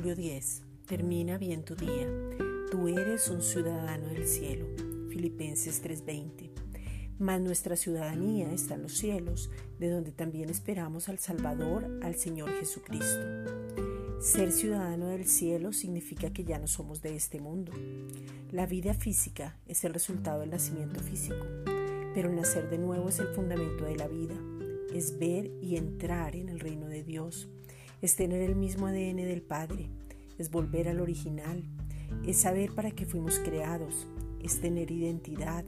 10. Termina bien tu día. Tú eres un ciudadano del cielo. Filipenses 3:20. Mas nuestra ciudadanía está en los cielos, de donde también esperamos al Salvador, al Señor Jesucristo. Ser ciudadano del cielo significa que ya no somos de este mundo. La vida física es el resultado del nacimiento físico, pero nacer de nuevo es el fundamento de la vida, es ver y entrar en el reino de Dios es tener el mismo ADN del Padre, es volver al original, es saber para qué fuimos creados, es tener identidad.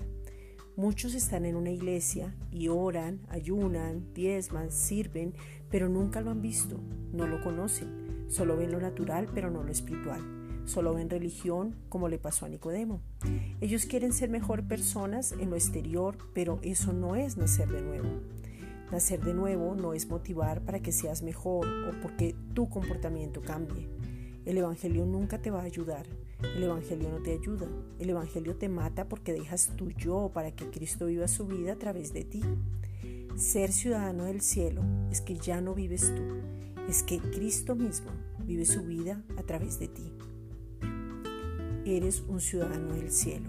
Muchos están en una iglesia y oran, ayunan, diezman, sirven, pero nunca lo han visto, no lo conocen, solo ven lo natural pero no lo espiritual, solo ven religión como le pasó a Nicodemo. Ellos quieren ser mejor personas en lo exterior, pero eso no es nacer de nuevo. Nacer de nuevo no es motivar para que seas mejor o porque tu comportamiento cambie. El Evangelio nunca te va a ayudar. El Evangelio no te ayuda. El Evangelio te mata porque dejas tu yo para que Cristo viva su vida a través de ti. Ser ciudadano del cielo es que ya no vives tú, es que Cristo mismo vive su vida a través de ti. Eres un ciudadano del cielo.